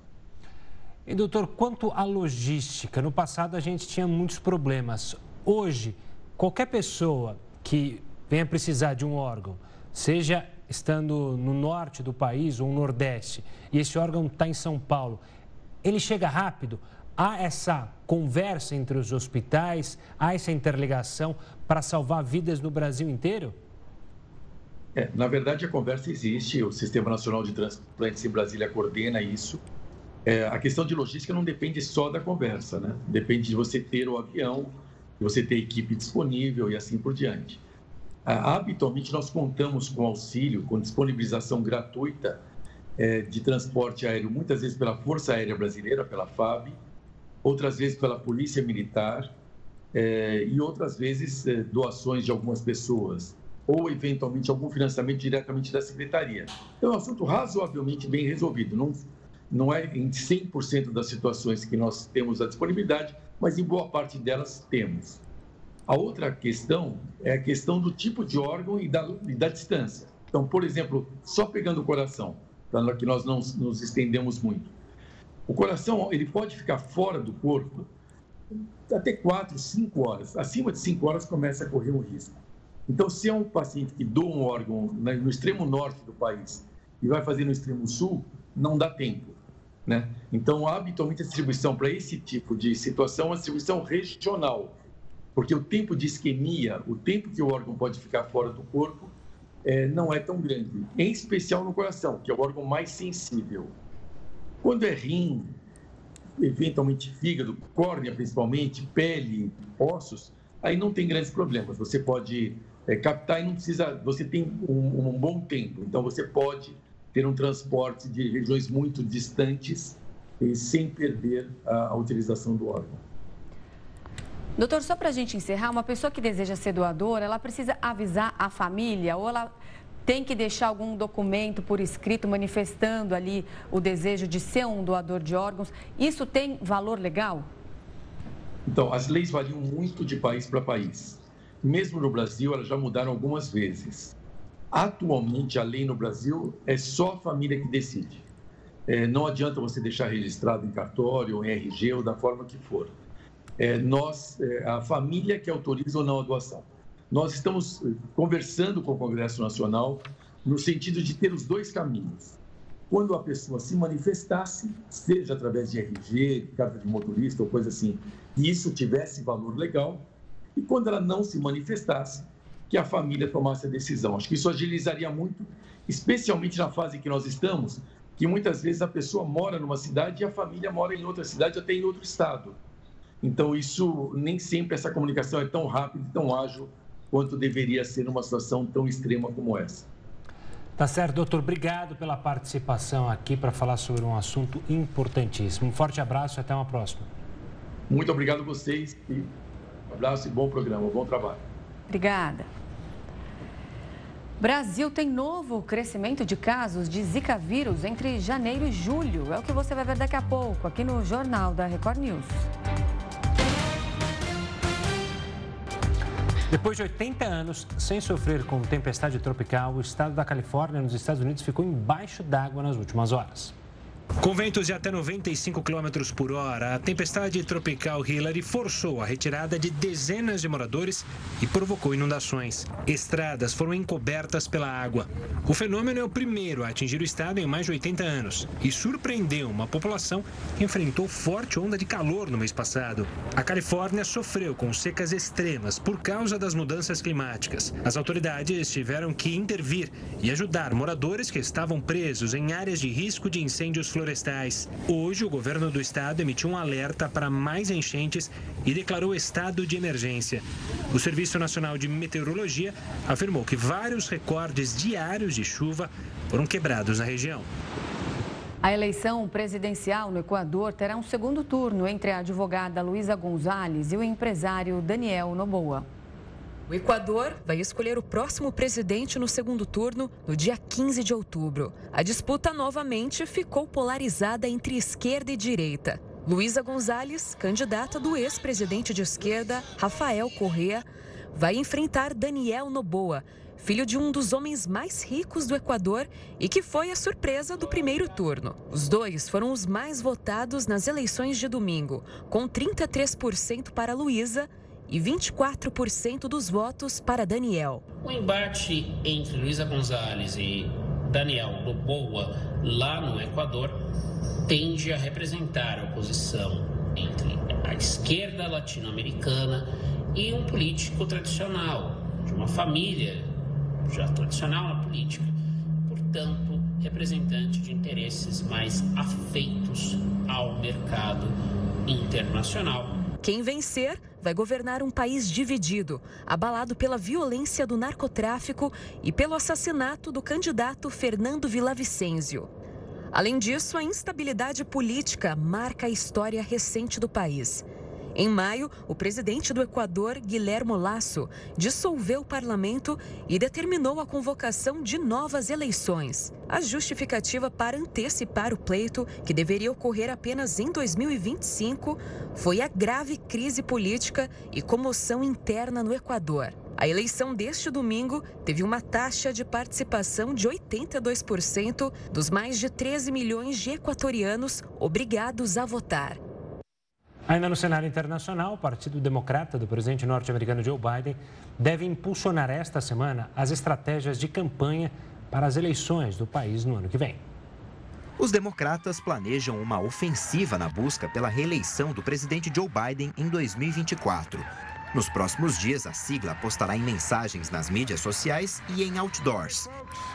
E doutor, quanto à logística, no passado a gente tinha muitos problemas. Hoje, qualquer pessoa que venha precisar de um órgão, seja estando no norte do país ou no nordeste, e esse órgão está em São Paulo, ele chega rápido? Há essa conversa entre os hospitais, há essa interligação para salvar vidas no Brasil inteiro? É, na verdade, a conversa existe, o Sistema Nacional de Transplantes em Brasília coordena isso. É, a questão de logística não depende só da conversa, né? Depende de você ter o avião, de você ter equipe disponível e assim por diante. Ah, habitualmente, nós contamos com auxílio, com disponibilização gratuita é, de transporte aéreo, muitas vezes pela Força Aérea Brasileira, pela FAB, outras vezes pela Polícia Militar é, e outras vezes é, doações de algumas pessoas ou eventualmente algum financiamento diretamente da secretaria. Então, é um assunto razoavelmente bem resolvido. Não, não é em 100% das situações que nós temos a disponibilidade, mas em boa parte delas temos. A outra questão é a questão do tipo de órgão e da, e da distância. Então, por exemplo, só pegando o coração, para que nós não nos estendemos muito. O coração ele pode ficar fora do corpo até 4, 5 horas. Acima de 5 horas começa a correr um risco. Então, se é um paciente que doa um órgão no extremo norte do país e vai fazer no extremo sul, não dá tempo. Né? Então, habitualmente, a distribuição para esse tipo de situação é uma distribuição regional, porque o tempo de isquemia, o tempo que o órgão pode ficar fora do corpo, é, não é tão grande, em especial no coração, que é o órgão mais sensível. Quando é rim, eventualmente fígado, córnea principalmente, pele, ossos, aí não tem grandes problemas. Você pode é, captar e não precisa. Você tem um, um bom tempo, então você pode ter um transporte de regiões muito distantes e sem perder a, a utilização do órgão. Doutor, só para a gente encerrar, uma pessoa que deseja ser doadora, ela precisa avisar a família ou ela tem que deixar algum documento por escrito manifestando ali o desejo de ser um doador de órgãos. Isso tem valor legal? Então, as leis variam muito de país para país. Mesmo no Brasil, elas já mudaram algumas vezes. Atualmente, a lei no Brasil é só a família que decide. É, não adianta você deixar registrado em cartório, em RG ou da forma que for. É, nós, é, a família que autoriza ou não a doação. Nós estamos eh, conversando com o Congresso Nacional no sentido de ter os dois caminhos. Quando a pessoa se manifestasse, seja através de RG, carta de motorista ou coisa assim, e isso tivesse valor legal, e quando ela não se manifestasse, que a família tomasse a decisão. Acho que isso agilizaria muito, especialmente na fase que nós estamos, que muitas vezes a pessoa mora numa cidade e a família mora em outra cidade, até em outro estado. Então, isso nem sempre essa comunicação é tão rápida e tão ágil quanto deveria ser numa situação tão extrema como essa. Tá certo, doutor. Obrigado pela participação aqui para falar sobre um assunto importantíssimo. Um forte abraço e até uma próxima. Muito obrigado a vocês. E abraço e bom programa, bom trabalho. Obrigada. Brasil tem novo crescimento de casos de Zika vírus entre janeiro e julho. É o que você vai ver daqui a pouco aqui no Jornal da Record News. Depois de 80 anos sem sofrer com tempestade tropical, o estado da Califórnia, nos Estados Unidos, ficou embaixo d'água nas últimas horas. Com ventos de até 95 km por hora, a tempestade tropical Hillary forçou a retirada de dezenas de moradores e provocou inundações. Estradas foram encobertas pela água. O fenômeno é o primeiro a atingir o estado em mais de 80 anos e surpreendeu uma população que enfrentou forte onda de calor no mês passado. A Califórnia sofreu com secas extremas por causa das mudanças climáticas. As autoridades tiveram que intervir e ajudar moradores que estavam presos em áreas de risco de incêndios florestais. Hoje, o governo do estado emitiu um alerta para mais enchentes e declarou estado de emergência. O Serviço Nacional de Meteorologia afirmou que vários recordes diários de chuva foram quebrados na região. A eleição presidencial no Equador terá um segundo turno entre a advogada Luísa Gonzalez e o empresário Daniel Noboa. O Equador vai escolher o próximo presidente no segundo turno, no dia 15 de outubro. A disputa novamente ficou polarizada entre esquerda e direita. Luísa Gonzalez, candidata do ex-presidente de esquerda, Rafael Correa, vai enfrentar Daniel Noboa, filho de um dos homens mais ricos do Equador e que foi a surpresa do primeiro turno. Os dois foram os mais votados nas eleições de domingo, com 33% para Luísa e 24% dos votos para Daniel. O embate entre Luísa Gonzalez e Daniel Loboa, lá no Equador, tende a representar a oposição entre a esquerda latino-americana e um político tradicional, de uma família já tradicional na política, portanto, representante de interesses mais afeitos ao mercado internacional. Quem vencer vai governar um país dividido, abalado pela violência do narcotráfico e pelo assassinato do candidato Fernando Villavicencio. Além disso, a instabilidade política marca a história recente do país. Em maio, o presidente do Equador, Guilherme Lasso, dissolveu o parlamento e determinou a convocação de novas eleições. A justificativa para antecipar o pleito, que deveria ocorrer apenas em 2025, foi a grave crise política e comoção interna no Equador. A eleição deste domingo teve uma taxa de participação de 82% dos mais de 13 milhões de equatorianos obrigados a votar. Ainda no cenário internacional, o Partido Democrata do presidente norte-americano Joe Biden deve impulsionar esta semana as estratégias de campanha para as eleições do país no ano que vem. Os democratas planejam uma ofensiva na busca pela reeleição do presidente Joe Biden em 2024. Nos próximos dias, a sigla apostará em mensagens nas mídias sociais e em outdoors,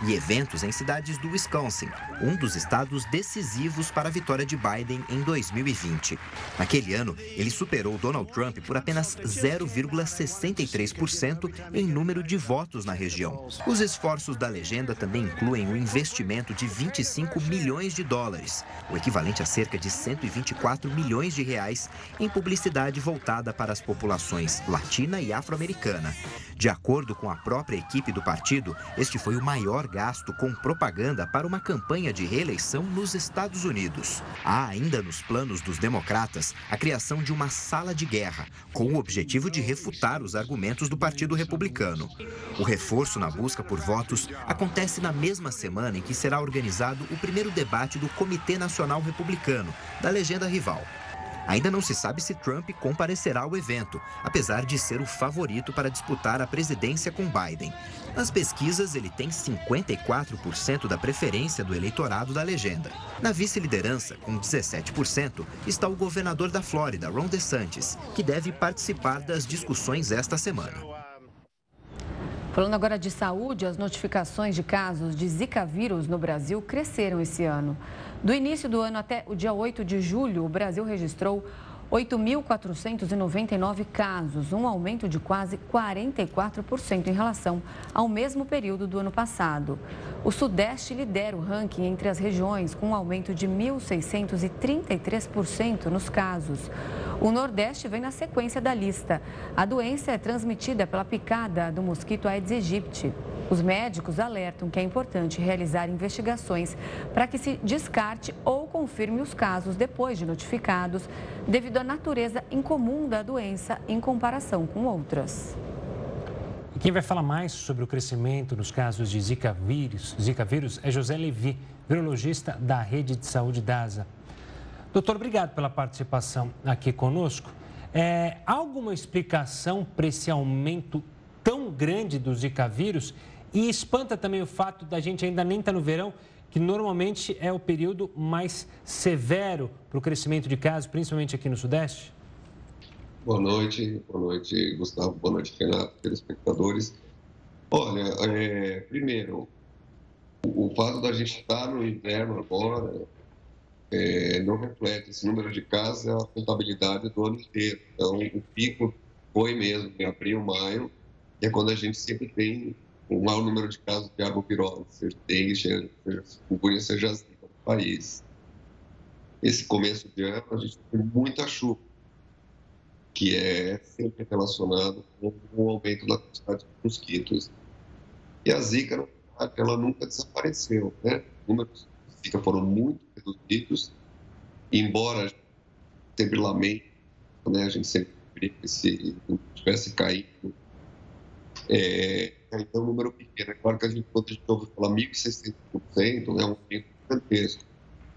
e eventos em cidades do Wisconsin, um dos estados decisivos para a vitória de Biden em 2020. Naquele ano, ele superou Donald Trump por apenas 0,63% em número de votos na região. Os esforços da legenda também incluem o investimento de 25 milhões de dólares, o equivalente a cerca de 124 milhões de reais, em publicidade voltada para as populações latina e afro-americana. De acordo com a própria equipe do partido, este foi o maior gasto com propaganda para uma campanha de reeleição nos Estados Unidos. Há ainda nos planos dos democratas a criação de uma sala de guerra, com o objetivo de refutar os argumentos do Partido Republicano. O reforço na busca por votos acontece na mesma semana em que será organizado o primeiro debate do Comitê Nacional Republicano, da legenda rival. Ainda não se sabe se Trump comparecerá ao evento, apesar de ser o favorito para disputar a presidência com Biden. Nas pesquisas, ele tem 54% da preferência do eleitorado da legenda. Na vice-liderança, com 17%, está o governador da Flórida, Ron DeSantis, que deve participar das discussões esta semana. Falando agora de saúde, as notificações de casos de Zika vírus no Brasil cresceram esse ano. Do início do ano até o dia 8 de julho, o Brasil registrou 8.499 casos, um aumento de quase 44% em relação ao mesmo período do ano passado. O Sudeste lidera o ranking entre as regiões, com um aumento de 1.633% nos casos. O Nordeste vem na sequência da lista. A doença é transmitida pela picada do mosquito Aedes aegypti. Os médicos alertam que é importante realizar investigações para que se descarte ou confirme os casos depois de notificados, devido à natureza incomum da doença em comparação com outras. Quem vai falar mais sobre o crescimento nos casos de Zika vírus, Zika vírus é José Levi, virologista da Rede de Saúde DASA. Doutor, obrigado pela participação aqui conosco. É, há alguma explicação para esse aumento tão grande do Zika vírus e espanta também o fato da gente ainda nem estar tá no verão, que normalmente é o período mais severo para o crescimento de casos, principalmente aqui no Sudeste? Boa noite, boa noite, Gustavo, boa noite, Renato, telespectadores. Olha, é, primeiro, o, o, fato da gente estar no inverno agora é, não reflete esse número de casos, é a contabilidade do ano inteiro. Então, o pico foi mesmo em abril, maio, é quando a gente sempre tem um maior número de casos de arbovirose, seja chikungunya, seja zika no país. Esse começo de ano a gente tem muita chuva, que é sempre relacionado com o aumento da quantidade de mosquitos. E a zika, na verdade, ela nunca desapareceu, né? Os números de zika foram muito reduzidos, embora sempre lamente, né? A gente sempre que se tivesse caído é, então é um número pequeno. É claro que a gente, quando a gente falar 1.600%, é um aumento gigantesco.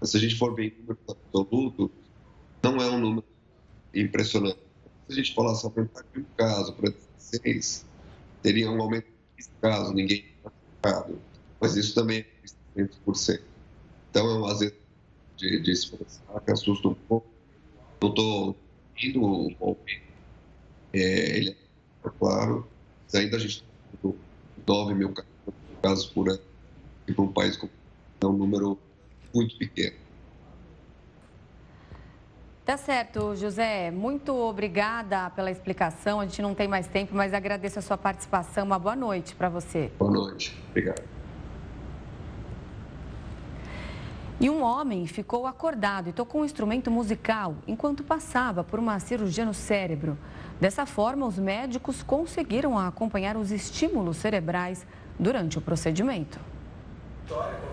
Mas se a gente for ver em número absoluto, não é um número impressionante. Se a gente falasse aumentar de um caso para 16, teria um aumento de casos, ninguém infectado. Mas isso também é 100%. Então é um azeite de, de expressar que assusta um pouco. Não estou indo o palpite. É, ele é claro, mas ainda a gente tem 9 mil casos por ano, e para um país como é um número muito pequeno. Tá certo, José. Muito obrigada pela explicação. A gente não tem mais tempo, mas agradeço a sua participação. Uma boa noite para você. Boa noite. Obrigado. E um homem ficou acordado e tocou um instrumento musical enquanto passava por uma cirurgia no cérebro. Dessa forma, os médicos conseguiram acompanhar os estímulos cerebrais durante o procedimento.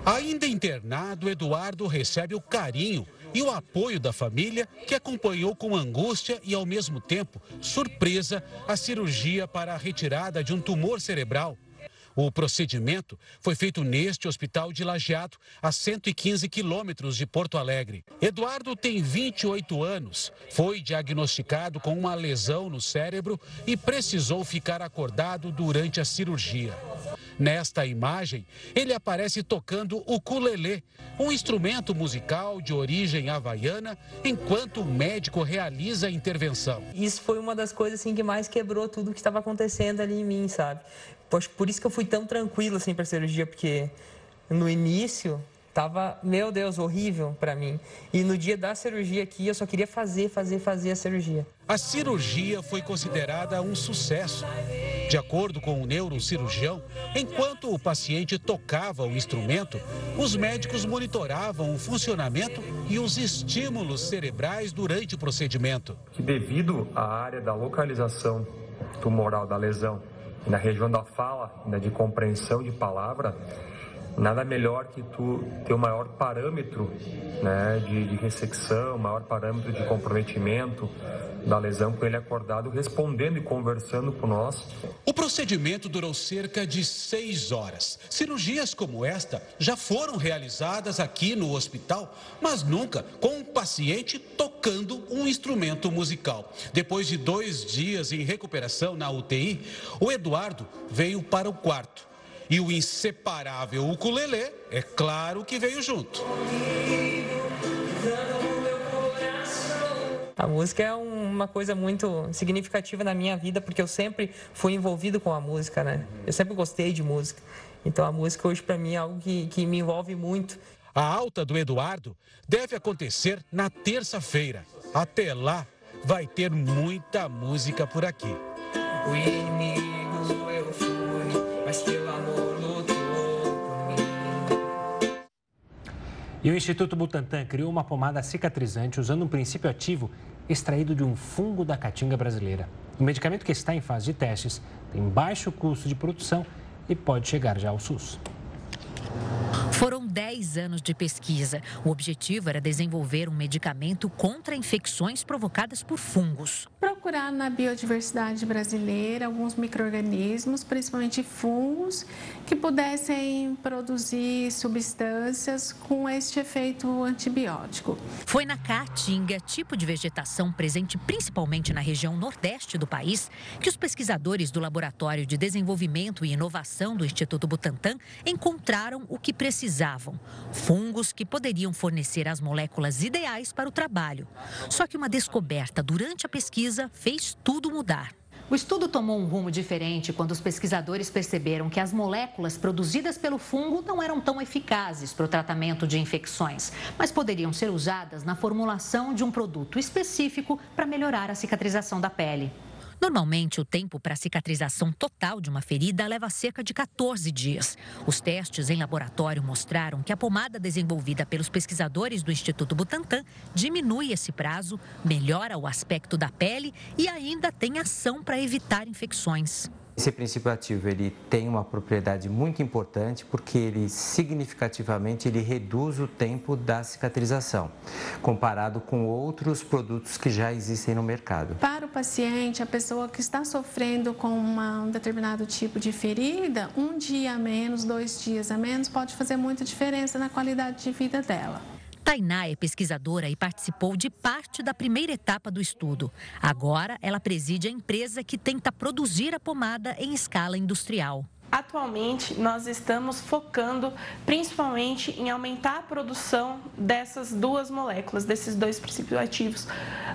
Ainda internado, Eduardo recebe o carinho e o apoio da família, que acompanhou com angústia e, ao mesmo tempo, surpresa a cirurgia para a retirada de um tumor cerebral. O procedimento foi feito neste hospital de Lajeado, a 115 quilômetros de Porto Alegre. Eduardo tem 28 anos, foi diagnosticado com uma lesão no cérebro e precisou ficar acordado durante a cirurgia. Nesta imagem, ele aparece tocando o ukulele, um instrumento musical de origem havaiana, enquanto o médico realiza a intervenção. Isso foi uma das coisas assim, que mais quebrou tudo que estava acontecendo ali em mim, sabe? Por isso que eu fui tão tranquilo assim para a cirurgia, porque no início tava, meu Deus, horrível para mim. E no dia da cirurgia aqui, eu só queria fazer, fazer, fazer a cirurgia. A cirurgia foi considerada um sucesso. De acordo com o neurocirurgião, enquanto o paciente tocava o instrumento, os médicos monitoravam o funcionamento e os estímulos cerebrais durante o procedimento. Devido à área da localização tumoral da lesão na região da fala, né, de compreensão de palavra, nada melhor que tu ter o maior parâmetro né, de, de ressecção, maior parâmetro de comprometimento da lesão com ele acordado, respondendo e conversando com nós. O procedimento durou cerca de seis horas. Cirurgias como esta já foram realizadas aqui no hospital, mas nunca com um paciente tocando um instrumento musical. Depois de dois dias em recuperação na UTI, o Eduardo veio para o quarto e o inseparável ukulele, é claro que veio junto. A música é uma coisa muito significativa na minha vida, porque eu sempre fui envolvido com a música, né? Eu sempre gostei de música. Então a música hoje para mim é algo que, que me envolve muito. A alta do Eduardo deve acontecer na terça-feira. Até lá, vai ter muita música por aqui. O inimigo eu fui, mas teu E o Instituto Butantan criou uma pomada cicatrizante usando um princípio ativo extraído de um fungo da caatinga brasileira. O medicamento que está em fase de testes tem baixo custo de produção e pode chegar já ao SUS. Foram 10 anos de pesquisa. O objetivo era desenvolver um medicamento contra infecções provocadas por fungos. Procurar na biodiversidade brasileira alguns micro-organismos, principalmente fungos, que pudessem produzir substâncias com este efeito antibiótico. Foi na caatinga, tipo de vegetação presente principalmente na região nordeste do país, que os pesquisadores do Laboratório de Desenvolvimento e Inovação do Instituto Butantan encontraram o que precisavam. Fungos que poderiam fornecer as moléculas ideais para o trabalho. Só que uma descoberta durante a pesquisa fez tudo mudar. O estudo tomou um rumo diferente quando os pesquisadores perceberam que as moléculas produzidas pelo fungo não eram tão eficazes para o tratamento de infecções, mas poderiam ser usadas na formulação de um produto específico para melhorar a cicatrização da pele. Normalmente, o tempo para cicatrização total de uma ferida leva cerca de 14 dias. Os testes em laboratório mostraram que a pomada desenvolvida pelos pesquisadores do Instituto Butantan diminui esse prazo, melhora o aspecto da pele e ainda tem ação para evitar infecções. Esse princípio ativo ele tem uma propriedade muito importante porque ele significativamente ele reduz o tempo da cicatrização, comparado com outros produtos que já existem no mercado. Para o paciente, a pessoa que está sofrendo com uma, um determinado tipo de ferida, um dia a menos, dois dias a menos, pode fazer muita diferença na qualidade de vida dela. Tainá é pesquisadora e participou de parte da primeira etapa do estudo. Agora, ela preside a empresa que tenta produzir a pomada em escala industrial. Atualmente, nós estamos focando principalmente em aumentar a produção dessas duas moléculas, desses dois princípios ativos,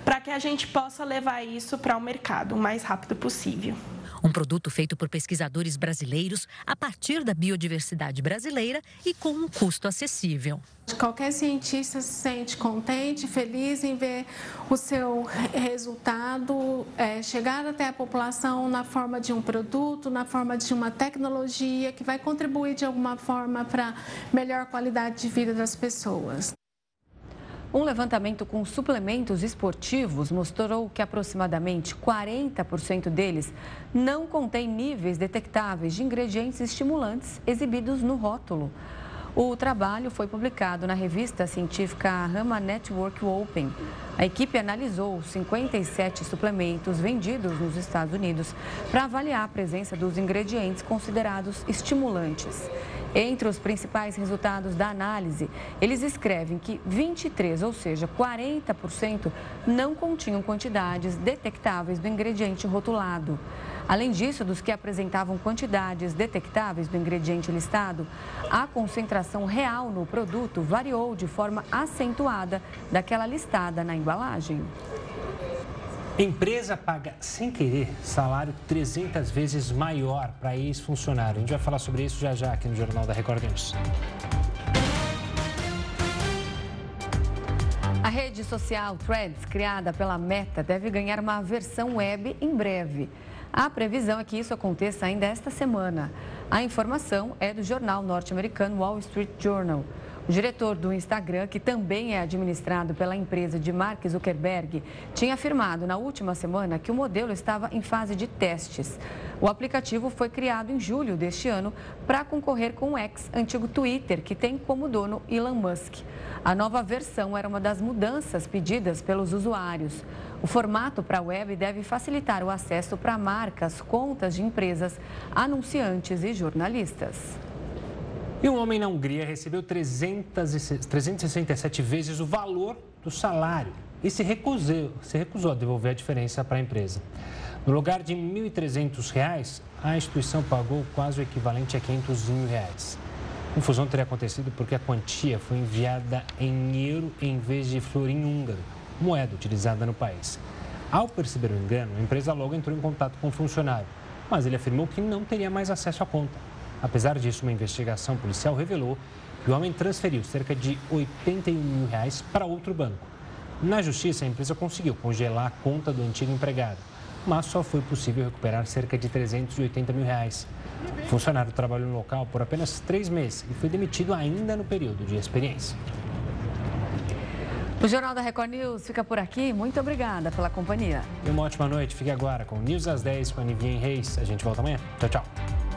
para que a gente possa levar isso para o mercado o mais rápido possível. Um produto feito por pesquisadores brasileiros a partir da biodiversidade brasileira e com um custo acessível. Qualquer cientista se sente contente, feliz em ver o seu resultado é, chegar até a população na forma de um produto, na forma de uma tecnologia que vai contribuir de alguma forma para melhor qualidade de vida das pessoas. Um levantamento com suplementos esportivos mostrou que aproximadamente 40% deles não contém níveis detectáveis de ingredientes estimulantes exibidos no rótulo. O trabalho foi publicado na revista científica Rama Network Open. A equipe analisou 57 suplementos vendidos nos Estados Unidos para avaliar a presença dos ingredientes considerados estimulantes. Entre os principais resultados da análise, eles escrevem que 23, ou seja, 40%, não continham quantidades detectáveis do ingrediente rotulado. Além disso, dos que apresentavam quantidades detectáveis do ingrediente listado, a concentração real no produto variou de forma acentuada daquela listada na embalagem. Empresa paga sem querer salário 300 vezes maior para ex-funcionário. A gente vai falar sobre isso já já aqui no Jornal da Record News. A rede social Threads, criada pela Meta, deve ganhar uma versão web em breve. A previsão é que isso aconteça ainda esta semana. A informação é do jornal norte-americano Wall Street Journal. O diretor do Instagram, que também é administrado pela empresa de Mark Zuckerberg, tinha afirmado na última semana que o modelo estava em fase de testes. O aplicativo foi criado em julho deste ano para concorrer com o ex, antigo Twitter, que tem como dono Elon Musk. A nova versão era uma das mudanças pedidas pelos usuários. O formato para a web deve facilitar o acesso para marcas, contas de empresas, anunciantes e jornalistas. E um homem na Hungria recebeu 300, 367 vezes o valor do salário e se recusou, se recusou a devolver a diferença para a empresa. No lugar de R$ 1.300, a instituição pagou quase o equivalente a 500 mil reais. A confusão teria acontecido porque a quantia foi enviada em euro em vez de florim húngaro, moeda utilizada no país. Ao perceber o engano, a empresa logo entrou em contato com o funcionário, mas ele afirmou que não teria mais acesso à conta. Apesar disso, uma investigação policial revelou que o homem transferiu cerca de 81 mil reais para outro banco. Na justiça, a empresa conseguiu congelar a conta do antigo empregado, mas só foi possível recuperar cerca de 380 mil reais. O funcionário trabalhou no local por apenas três meses e foi demitido ainda no período de experiência. O Jornal da Record News fica por aqui. Muito obrigada pela companhia. E uma ótima noite. Fique agora com News às 10 com a Nivinha Reis. A gente volta amanhã. Tchau, tchau.